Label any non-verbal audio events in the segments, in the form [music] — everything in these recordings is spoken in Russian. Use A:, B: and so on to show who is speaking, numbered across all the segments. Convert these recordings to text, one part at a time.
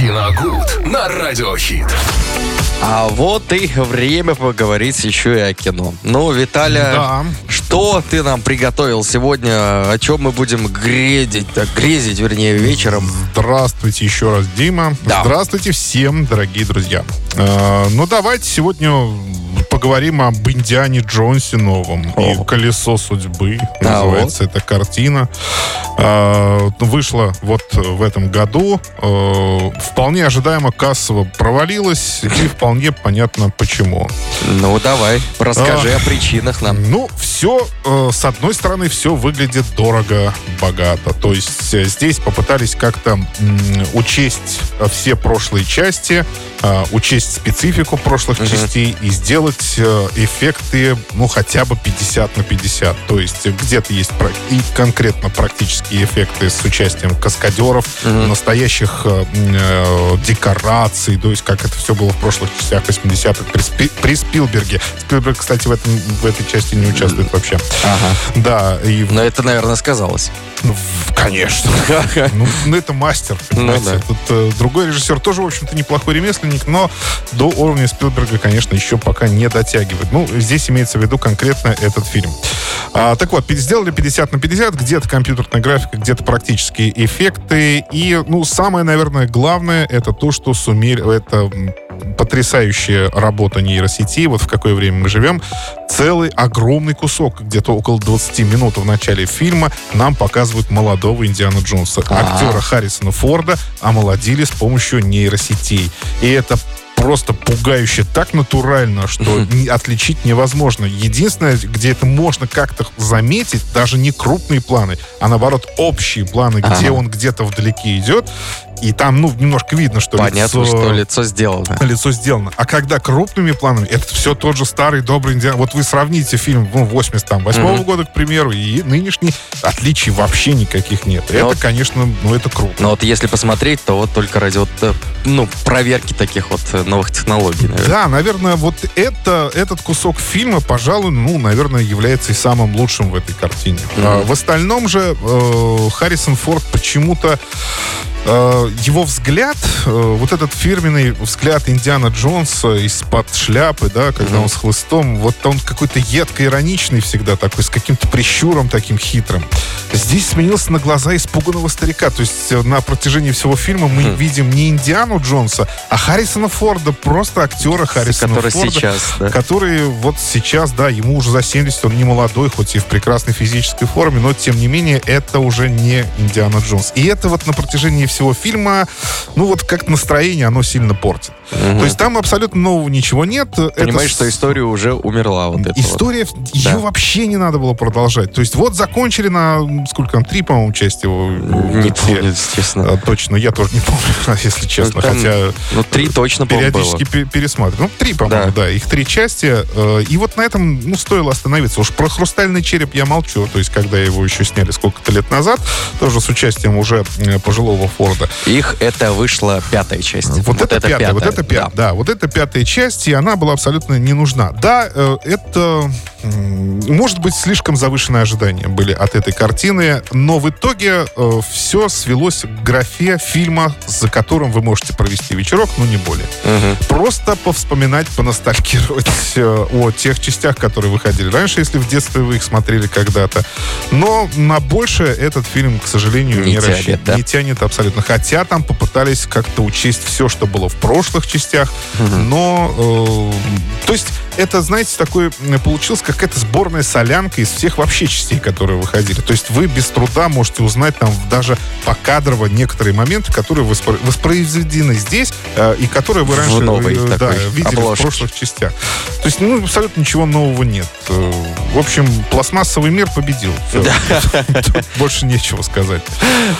A: Киногуд на Радиохит.
B: А вот и время поговорить еще и о кино. Ну, Виталя,
C: Да.
B: что ты нам приготовил сегодня? О чем мы будем грезить, так, грезить, вернее, вечером?
C: Здравствуйте еще раз, Дима.
B: Да.
C: Здравствуйте всем, дорогие друзья. Э, ну, давайте сегодня поговорим об Индиане Джонсе новом.
B: О.
C: И «Колесо судьбы»
B: А,
C: называется эта картина. Э, вышла вот в этом году. Э, вполне ожидаемо кассово провалилась. И вполне понятно, почему.
B: Ну, давай, расскажи
C: А.
B: о причинах нам.
C: Ну, все, с одной стороны, все выглядит дорого, богато. То есть э, здесь попытались как-то учесть все прошлые части, э, учесть специфику прошлых
B: Мгм.
C: частей и сделать э, эффекты, ну, хотя бы 50 на 50. То есть где-то есть и конкретно практические эффекты с участием каскадеров,
B: Мгм.
C: настоящих э, э, декораций, то есть как это все было в прошлых частях 80-х при, Спи- при Спилберге. Спилберг, кстати, в, этом, в этой части не участвует вообще.
B: Ага.
C: Да, и
B: Но это, наверное, сказалось.
C: в- конечно. [laughs] Ну, ну, это мастер, понимаете.
B: да.
C: Тут э, другой режиссер тоже, в общем-то, неплохой ремесленник, но до уровня Спилберга, конечно, еще пока не дотягивает. Ну, здесь имеется в виду конкретно этот фильм. А, так вот, сделали 50 на 50, где-то компьютерная графика, где-то практические эффекты. И, ну, самое, наверное, главное, это то, что сумели... Это потрясающая работа нейросети, вот в какое время мы живем. Целый огромный кусок, где-то около 20 минут в начале фильма, нам показывают молодого Индиана Джонса.
B: А.
C: Актера Харрисона Форда омолодили с помощью нейросетей. И это просто пугающе так натурально, что не- отличить невозможно. Единственное, где это можно как-то заметить, даже не крупные планы, а наоборот общие планы, где
B: Ага.
C: он где-то вдалеке идет, и там, ну, немножко видно, что
B: Понятно,
C: лицо-
B: что лицо сделано.
C: лицо сделано. А когда крупными планами, это все тот же старый добрый Индиан. Вот вы сравните фильм ну, 88
B: Мгм.
C: года, к примеру, и нынешний, отличий вообще никаких нет.
B: Ну
C: это,
B: вот-
C: конечно, ну это круто.
B: Но вот если посмотреть, то вот только ради вот, э, ну, проверки таких вот э, новых технологий, наверное.
C: Да, наверное, вот это, этот кусок фильма, пожалуй, ну, наверное, является и самым лучшим в этой картине.
B: Мгм.
C: А, в остальном же э, Харрисон Форд почему-то его взгляд, э, вот этот фирменный взгляд Индиана Джонса из-под шляпы, да, когда
B: Мгм.
C: он с хлыстом, вот он какой-то едко-ироничный всегда такой, с каким-то прищуром таким хитрым. Здесь сменился на глаза испуганного старика. То есть э, на протяжении всего фильма мы
B: Мгм.
C: видим не Индиану Джонса, а Харрисона Форда, просто актера Харрисона
B: который
C: Форда.
B: сейчас, да.
C: Который вот сейчас, да, ему уже за 70, он не молодой, хоть и в прекрасной физической форме, но тем не менее это уже не Индиана Джонс. И это вот на протяжении всего фильма, ну вот как настроение оно сильно портит.
B: Мгм.
C: То есть там абсолютно нового ничего нет.
B: Понимаешь,
C: Это
B: что история уже умерла. Вот эта вот.
C: История, ее
B: Да.
C: вообще не надо было продолжать. То есть вот закончили на, сколько там, три, по-моему, части его.
B: Не
C: все.
B: помню, честно.
C: А, Точно, я тоже не [laughs] помню, если честно.
B: там
C: Хотя
B: Ну, три точно,
C: периодически
B: было.
C: пе- пересматриваю. Ну, три, по-моему,
B: Да.
C: да. Их три части. э, И вот на этом, ну, стоило остановиться. Уж про «Хрустальный череп» я молчу. То есть, когда его еще сняли сколько-то лет назад, тоже с участием уже э, пожилого Форда.
B: Их это вышла пятая часть.
C: Вот, это, пятая, вот это пятая, да. вот это пятая часть, и она была абсолютно не нужна. Да, э, это, может быть, слишком завышенные ожидания были от этой картины, но в итоге все свелось к графе фильма, за которым вы можете провести вечерок, но не более.
B: Мгм.
C: Просто повспоминать, поностальгировать э, о тех частях, которые выходили раньше, если в детстве вы их смотрели когда-то. Но на большее этот фильм, к сожалению,
B: Не
C: не,
B: тянет,
C: рассчитан.
B: да?
C: Не тянет абсолютно. Хотя там попытались как-то учесть все, что было в прошлых частях. Но, э, то есть, это, знаете, такой м, получилась какая-то сборная солянка из всех вообще частей, которые выходили. То есть вы без труда можете узнать там даже покадрово некоторые моменты, которые воспро- воспроизведены здесь э, и которые вы
B: В
C: раньше
B: новой
C: э, да, видели
B: обложке.
C: в прошлых частях. То есть, ну, абсолютно ничего нового нет. Э, В общем, пластмассовый мир победил. [laughs] Больше нечего сказать.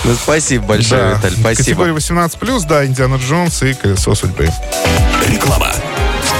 B: Ну, спасибо большое. Виталь, спасибо.
C: Категория 18+, да, Индиана Джонс и Колесо судьбы.
A: Реклама.